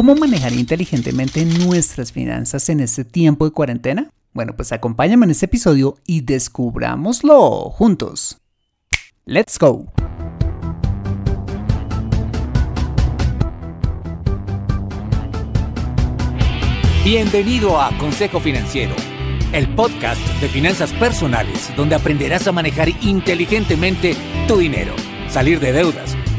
¿Cómo manejar inteligentemente nuestras finanzas en este tiempo de cuarentena? Bueno, pues acompáñame en este episodio y descubrámoslo juntos. ¡Let's go! Bienvenido a Consejo Financiero, el podcast de finanzas personales donde aprenderás a manejar inteligentemente tu dinero, salir de deudas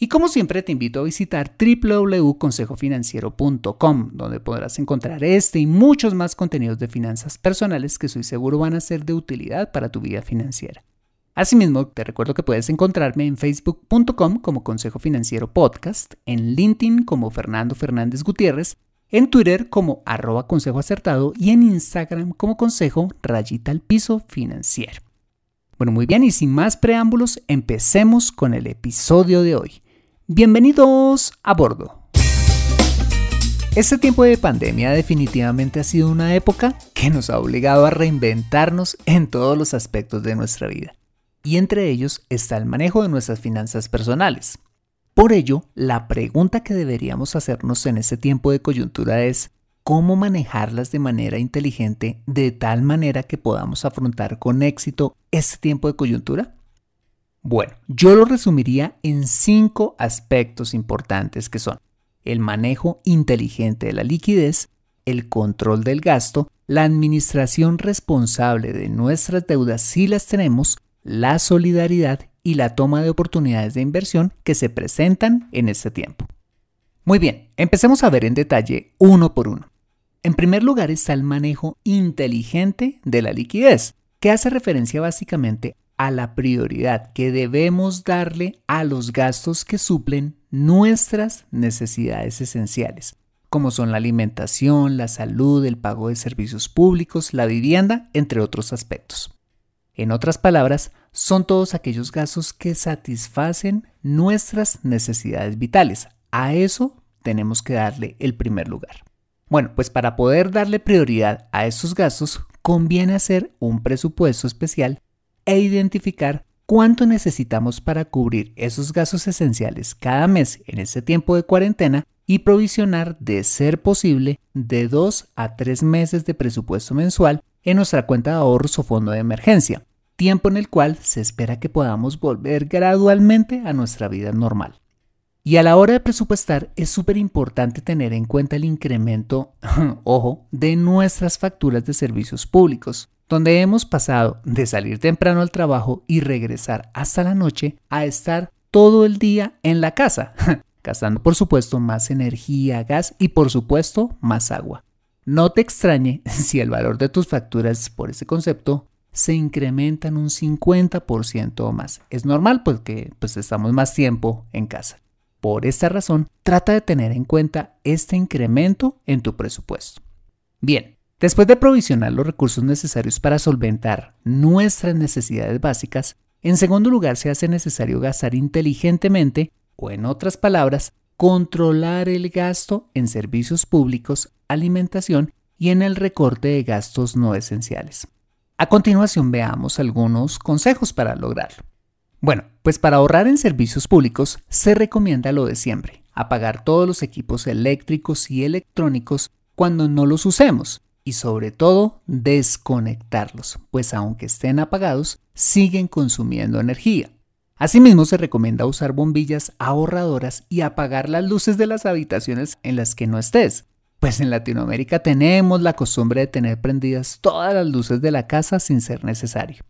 Y como siempre te invito a visitar www.consejofinanciero.com, donde podrás encontrar este y muchos más contenidos de finanzas personales que estoy seguro van a ser de utilidad para tu vida financiera. Asimismo, te recuerdo que puedes encontrarme en facebook.com como Consejo Financiero Podcast, en LinkedIn como Fernando Fernández Gutiérrez, en Twitter como arroba consejo acertado y en Instagram como consejo rayita al piso financiero. Bueno, muy bien, y sin más preámbulos, empecemos con el episodio de hoy. Bienvenidos a bordo. Este tiempo de pandemia definitivamente ha sido una época que nos ha obligado a reinventarnos en todos los aspectos de nuestra vida. Y entre ellos está el manejo de nuestras finanzas personales. Por ello, la pregunta que deberíamos hacernos en este tiempo de coyuntura es, ¿cómo manejarlas de manera inteligente de tal manera que podamos afrontar con éxito este tiempo de coyuntura? Bueno, yo lo resumiría en cinco aspectos importantes que son el manejo inteligente de la liquidez, el control del gasto, la administración responsable de nuestras deudas si las tenemos, la solidaridad y la toma de oportunidades de inversión que se presentan en este tiempo. Muy bien, empecemos a ver en detalle uno por uno. En primer lugar está el manejo inteligente de la liquidez, que hace referencia básicamente a la prioridad que debemos darle a los gastos que suplen nuestras necesidades esenciales, como son la alimentación, la salud, el pago de servicios públicos, la vivienda, entre otros aspectos. En otras palabras, son todos aquellos gastos que satisfacen nuestras necesidades vitales. A eso tenemos que darle el primer lugar. Bueno, pues para poder darle prioridad a estos gastos, conviene hacer un presupuesto especial e identificar cuánto necesitamos para cubrir esos gastos esenciales cada mes en este tiempo de cuarentena y provisionar, de ser posible, de dos a tres meses de presupuesto mensual en nuestra cuenta de ahorros o fondo de emergencia, tiempo en el cual se espera que podamos volver gradualmente a nuestra vida normal. Y a la hora de presupuestar es súper importante tener en cuenta el incremento, ojo, de nuestras facturas de servicios públicos, donde hemos pasado de salir temprano al trabajo y regresar hasta la noche a estar todo el día en la casa, gastando por supuesto más energía, gas y por supuesto más agua. No te extrañe si el valor de tus facturas por ese concepto se incrementan un 50% o más. Es normal porque pues estamos más tiempo en casa. Por esta razón, trata de tener en cuenta este incremento en tu presupuesto. Bien, Después de provisionar los recursos necesarios para solventar nuestras necesidades básicas, en segundo lugar se hace necesario gastar inteligentemente o en otras palabras, controlar el gasto en servicios públicos, alimentación y en el recorte de gastos no esenciales. A continuación veamos algunos consejos para lograrlo. Bueno, Pues para ahorrar en servicios públicos se recomienda lo de siempre, apagar todos los equipos eléctricos y electrónicos cuando no los usemos y sobre todo desconectarlos, pues aunque estén apagados, siguen consumiendo energía. Asimismo, se recomienda usar bombillas ahorradoras y apagar las luces de las habitaciones en las que no estés, pues en Latinoamérica tenemos la costumbre de tener prendidas todas las luces de la casa sin ser necesario.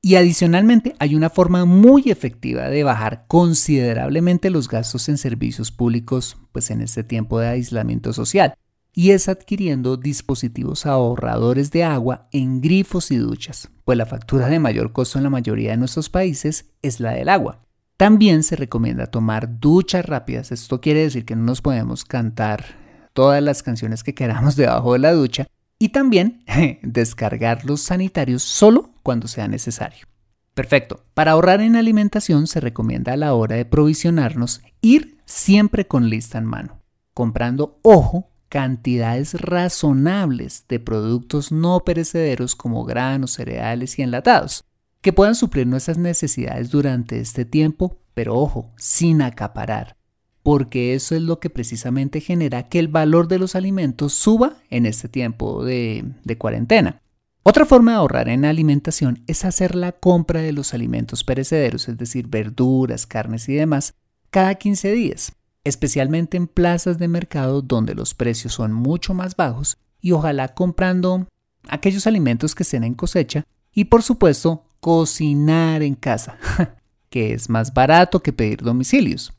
Y adicionalmente hay una forma muy efectiva de bajar considerablemente los gastos en servicios públicos pues en este tiempo de aislamiento social y es adquiriendo dispositivos ahorradores de agua en grifos y duchas, pues la factura de mayor costo en la mayoría de nuestros países es la del agua. También se recomienda tomar duchas rápidas, esto quiere decir que no nos podemos cantar todas las canciones que queramos debajo de la ducha y también descargar los sanitarios solo cuando sea necesario. Perfecto. Para ahorrar en alimentación se recomienda a la hora de provisionarnos ir siempre con lista en mano, comprando, ojo, cantidades razonables de productos no perecederos como granos, cereales y enlatados, que puedan suplir nuestras necesidades durante este tiempo, pero ojo, sin acaparar, porque eso es lo que precisamente genera que el valor de los alimentos suba en este tiempo de, de cuarentena. Otra forma de ahorrar en alimentación es hacer la compra de los alimentos perecederos, es decir, verduras, carnes y demás, cada 15 días especialmente en plazas de mercado donde los precios son mucho más bajos y ojalá comprando aquellos alimentos que estén en cosecha y por supuesto cocinar en casa, que es más barato que pedir domicilios.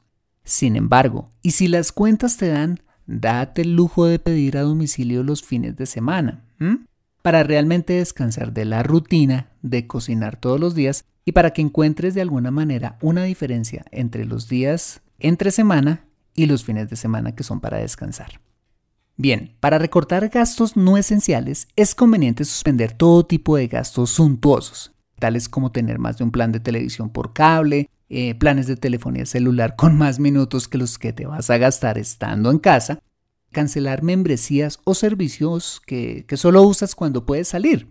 Sin embargo, y si las cuentas te dan, date el lujo de pedir a domicilio los fines de semana, para realmente descansar de la rutina de cocinar todos los días y para que encuentres de alguna manera una diferencia entre los días entre semana y los fines de semana que son para descansar. Bien, para recortar gastos no esenciales es conveniente suspender todo tipo de gastos suntuosos, tales como tener más de un plan de televisión por cable, eh, planes de telefonía celular con más minutos que los que te vas a gastar estando en casa, cancelar membresías o servicios que, solo usas cuando puedes salir,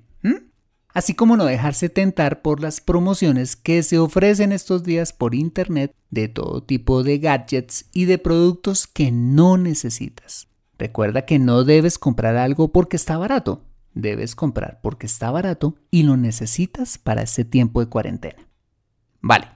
así como no dejarse tentar por las promociones que se ofrecen estos días por internet de todo tipo de gadgets y de productos que no necesitas. Recuerda que no debes comprar algo porque está barato, debes comprar porque está barato y lo necesitas para este tiempo de cuarentena. Vale,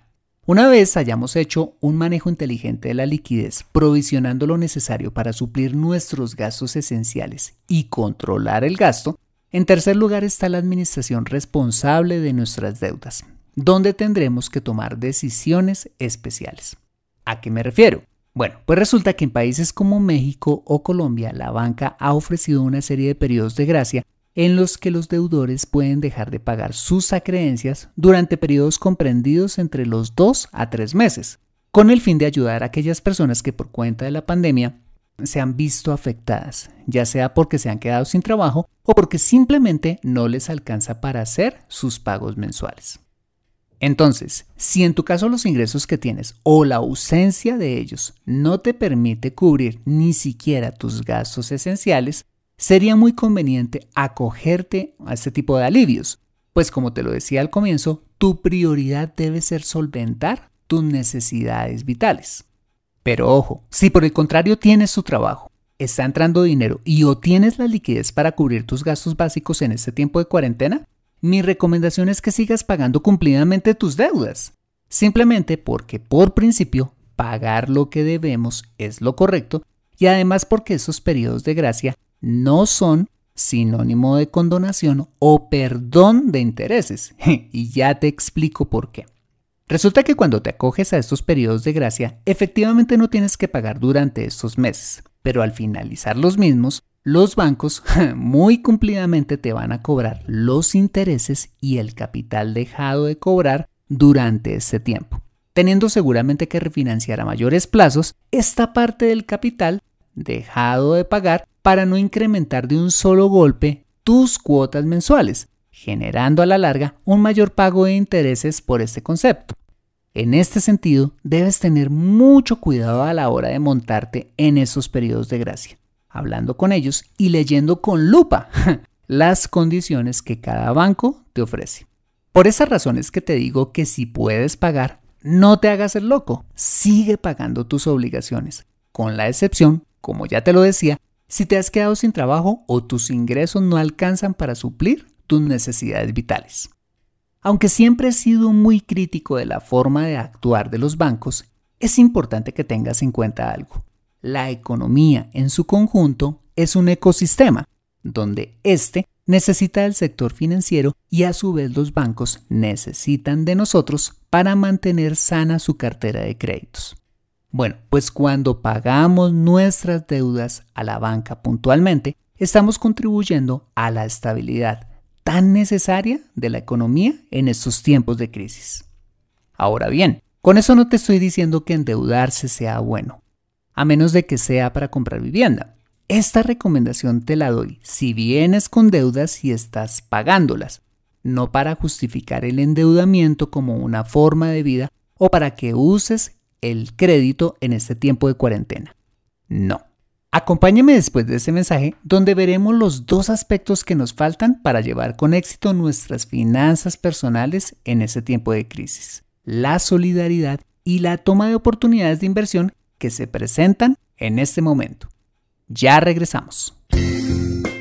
una vez hayamos hecho un manejo inteligente de la liquidez, provisionando lo necesario para suplir nuestros gastos esenciales y controlar el gasto, en tercer lugar está la administración responsable de nuestras deudas, donde tendremos que tomar decisiones especiales. ¿A qué me refiero? Bueno, pues resulta que en países como México o Colombia la banca ha ofrecido una serie de periodos de gracia en los que los deudores pueden dejar de pagar sus acreencias durante periodos comprendidos entre los 2 a 3 meses, con el fin de ayudar a aquellas personas que por cuenta de la pandemia se han visto afectadas, ya sea porque se han quedado sin trabajo o porque simplemente no les alcanza para hacer sus pagos mensuales. Entonces, si en tu caso los ingresos que tienes o la ausencia de ellos no te permite cubrir ni siquiera tus gastos esenciales, sería muy conveniente acogerte a este tipo de alivios, pues como te lo decía al comienzo, tu prioridad debe ser solventar tus necesidades vitales. Pero ojo, si por el contrario tienes tu trabajo, está entrando dinero y o tienes la liquidez para cubrir tus gastos básicos en este tiempo de cuarentena, mi recomendación es que sigas pagando cumplidamente tus deudas. Simplemente porque por principio pagar lo que debemos es lo correcto y además porque esos periodos de gracia no son sinónimo de condonación o perdón de intereses. y ya te explico por qué. Resulta que cuando te acoges a estos periodos de gracia, efectivamente no tienes que pagar durante estos meses, pero al finalizar los mismos, los bancos muy cumplidamente te van a cobrar los intereses y el capital dejado de cobrar durante ese tiempo, teniendo seguramente que refinanciar a mayores plazos esta parte del capital dejado de pagar para no incrementar de un solo golpe tus cuotas mensuales, generando a la larga un mayor pago de intereses por este concepto. En este sentido, debes tener mucho cuidado a la hora de montarte en esos periodos de gracia, hablando con ellos y leyendo con lupa las condiciones que cada banco te ofrece. Por esas razones que te digo que si puedes pagar, no te hagas el loco, sigue pagando tus obligaciones, con la excepción, como ya te lo decía, si te has quedado sin trabajo o tus ingresos no alcanzan para suplir tus necesidades vitales. Aunque siempre he sido muy crítico de la forma de actuar de los bancos, es importante que tengas en cuenta algo. La economía en su conjunto es un ecosistema, donde éste necesita del sector financiero y a su vez los bancos necesitan de nosotros para mantener sana su cartera de créditos. Bueno, pues cuando pagamos nuestras deudas a la banca puntualmente, estamos contribuyendo a la estabilidad tan necesaria de la economía en estos tiempos de crisis. Ahora bien, con eso no te estoy diciendo que endeudarse sea bueno, a menos de que sea para comprar vivienda. Esta recomendación te la doy si vienes con deudas y estás pagándolas, no para justificar el endeudamiento como una forma de vida o para que uses el crédito en este tiempo de cuarentena. No. Acompáñame después de ese mensaje donde veremos los dos aspectos que nos faltan para llevar con éxito nuestras finanzas personales en ese tiempo de crisis. La solidaridad y la toma de oportunidades de inversión que se presentan en este momento. Ya regresamos.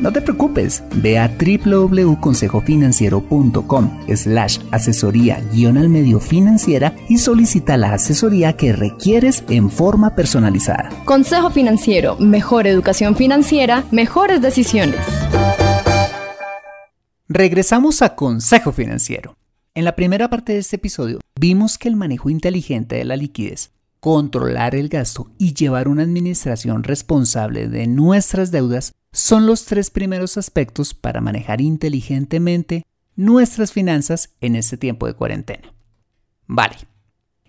no te preocupes, ve a www.consejofinanciero.com slash asesoría guion al medio financiera y solicita la asesoría que requieres en forma personalizada. Consejo Financiero, mejor educación financiera, mejores decisiones. Regresamos a Consejo Financiero. En la primera parte de este episodio vimos que el manejo inteligente de la liquidez controlar el gasto y llevar una administración responsable de nuestras deudas son los tres primeros aspectos para manejar inteligentemente nuestras finanzas en este tiempo de cuarentena. Vale.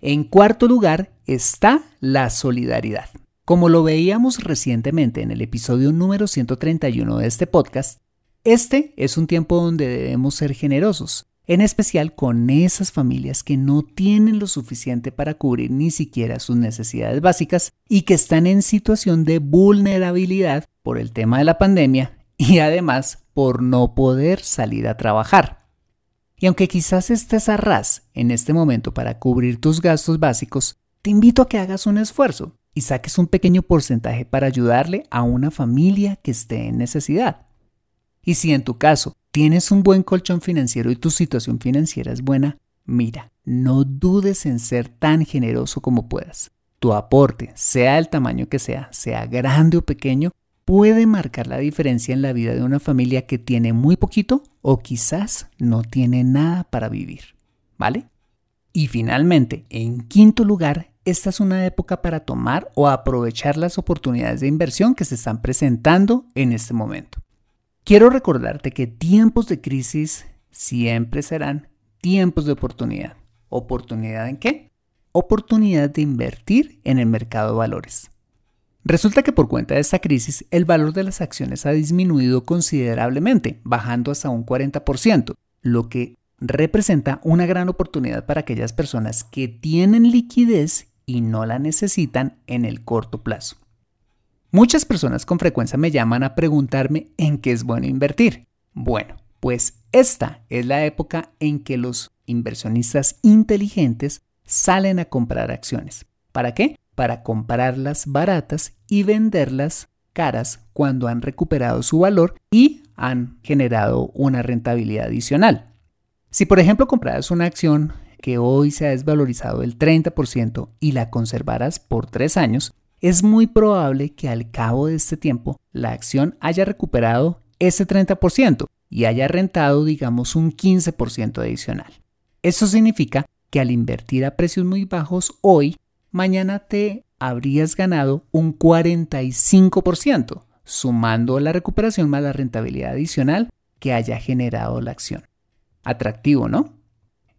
En cuarto lugar está la solidaridad. Como lo veíamos recientemente en el episodio número 131 de este podcast, este es un tiempo donde debemos ser generosos, en especial con esas familias que no tienen lo suficiente para cubrir ni siquiera sus necesidades básicas y que están en situación de vulnerabilidad por el tema de la pandemia y además por no poder salir a trabajar. Y aunque quizás estés a ras en este momento para cubrir tus gastos básicos, te invito a que hagas un esfuerzo y saques un pequeño porcentaje para ayudarle a una familia que esté en necesidad. Y si en tu caso tienes un buen colchón financiero y tu situación financiera es buena, mira, no dudes en ser tan generoso como puedas. Tu aporte, sea el tamaño que sea, sea grande o pequeño, puede marcar la diferencia en la vida de una familia que tiene muy poquito o quizás no tiene nada para vivir. ¿Vale? Y finalmente, en quinto lugar, esta es una época para tomar o aprovechar las oportunidades de inversión que se están presentando en este momento. Quiero recordarte que tiempos de crisis siempre serán tiempos de oportunidad. ¿Oportunidad en qué? Oportunidad de invertir en el mercado de valores. Resulta que por cuenta de esta crisis el valor de las acciones ha disminuido considerablemente, bajando hasta un 40%, lo que representa una gran oportunidad para aquellas personas que tienen liquidez y no la necesitan en el corto plazo. Muchas personas con frecuencia me llaman a preguntarme en qué es bueno invertir. Bueno, pues esta es la época en que los inversionistas inteligentes salen a comprar acciones. ¿Para qué? para comprarlas baratas y venderlas caras cuando han recuperado su valor y han generado una rentabilidad adicional. Si por ejemplo compraras una acción que hoy se ha desvalorizado el 30% y la conservaras por 3 años, es muy probable que al cabo de este tiempo la acción haya recuperado ese 30% y haya rentado digamos un 15% adicional. Eso significa que al invertir a precios muy bajos hoy mañana te habrías ganado un 45%, sumando la recuperación más la rentabilidad adicional que haya generado la acción. Atractivo, ¿no?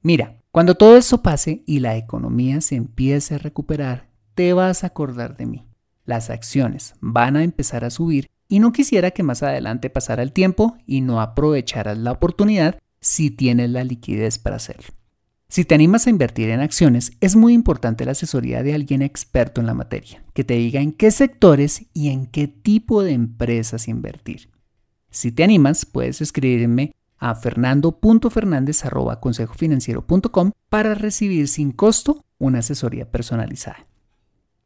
Mira, cuando todo eso pase y la economía se empiece a recuperar, te vas a acordar de mí. Las acciones van a empezar a subir y no quisiera que más adelante pasara el tiempo y no aprovecharas la oportunidad si tienes la liquidez para hacerlo. Si te animas a invertir en acciones, es muy importante la asesoría de alguien experto en la materia, que te diga en qué sectores y en qué tipo de empresas invertir. Si te animas, puedes escribirme a fernando.fernandez.consejofinanciero.com para recibir sin costo una asesoría personalizada.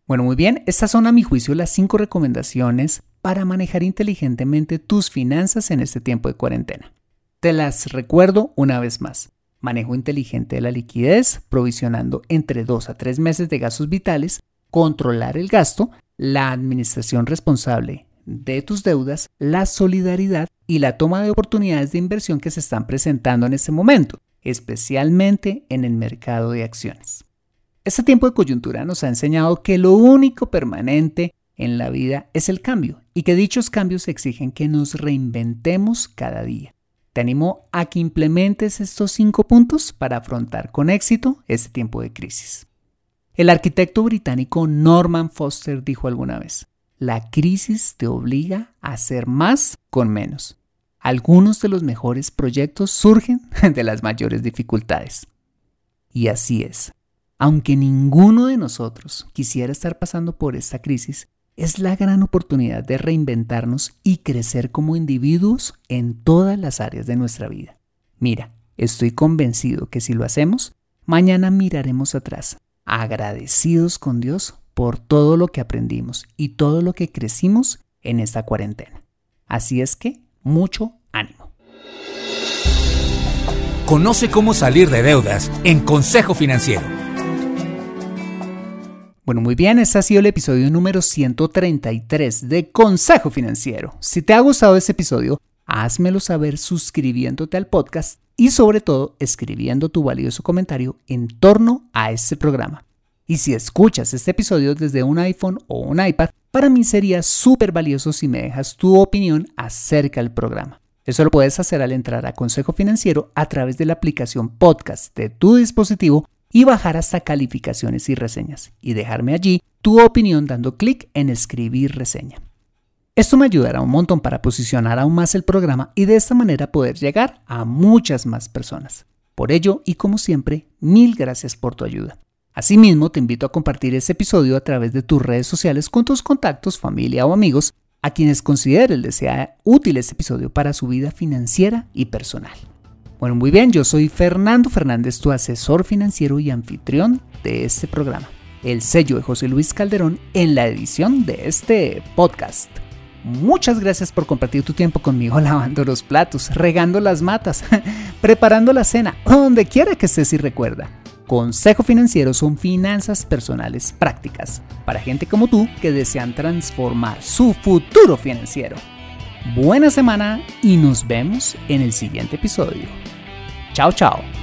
Bueno, muy bien, estas son a mi juicio las cinco recomendaciones para manejar inteligentemente tus finanzas en este tiempo de cuarentena. Te las recuerdo una vez más. Manejo inteligente de la liquidez, provisionando entre 2 a 3 meses de gastos vitales, controlar el gasto, la administración responsable de tus deudas, la solidaridad y la toma de oportunidades de inversión que se están presentando en este momento, especialmente en el mercado de acciones. Este tiempo de coyuntura nos ha enseñado que lo único permanente en la vida es el cambio y que dichos cambios exigen que nos reinventemos cada día. Te animo a que implementes estos cinco puntos para afrontar con éxito este tiempo de crisis. El arquitecto británico Norman Foster dijo alguna vez, la crisis te obliga a hacer más con menos. Algunos de los mejores proyectos surgen de las mayores dificultades. Y así es. Aunque ninguno de nosotros quisiera estar pasando por esta crisis, es la gran oportunidad de reinventarnos y crecer como individuos en todas las áreas de nuestra vida. Mira, estoy convencido que si lo hacemos, mañana miraremos atrás, agradecidos con Dios por todo lo que aprendimos y todo lo que crecimos en esta cuarentena. Así es que, mucho ánimo. Conoce cómo salir de deudas en Consejo Financiero. Bueno, muy bien, este ha sido el episodio número 133 de Consejo Financiero. Si te ha gustado este episodio, házmelo saber suscribiéndote al podcast y sobre todo escribiendo tu valioso comentario en torno a este programa. Y si escuchas este episodio desde un iPhone o un iPad, para mí sería súper valioso si me dejas tu opinión acerca del programa. Eso lo puedes hacer al entrar a Consejo Financiero a través de la aplicación podcast de tu dispositivo y bajar hasta calificaciones y reseñas y dejarme allí tu opinión dando clic en escribir reseña. Esto me ayudará un montón para posicionar aún más el programa y de esta manera poder llegar a muchas más personas. Por ello, y como siempre, mil gracias por tu ayuda. Asimismo, te invito a compartir este episodio a través de tus redes sociales con tus contactos, familia o amigos a quienes consideres les sea útil este episodio para su vida financiera y personal. Bueno, muy bien, yo soy Fernando Fernández, tu asesor financiero y anfitrión de este programa. El sello de José Luis Calderón en la edición de este podcast. Muchas gracias por compartir tu tiempo conmigo lavando los platos, regando las matas, preparando la cena, donde quiera que estés y recuerda. Consejo Financiero son finanzas personales prácticas para gente como tú que desean transformar su futuro financiero. Buena semana y nos vemos en el siguiente episodio. Chao, chao.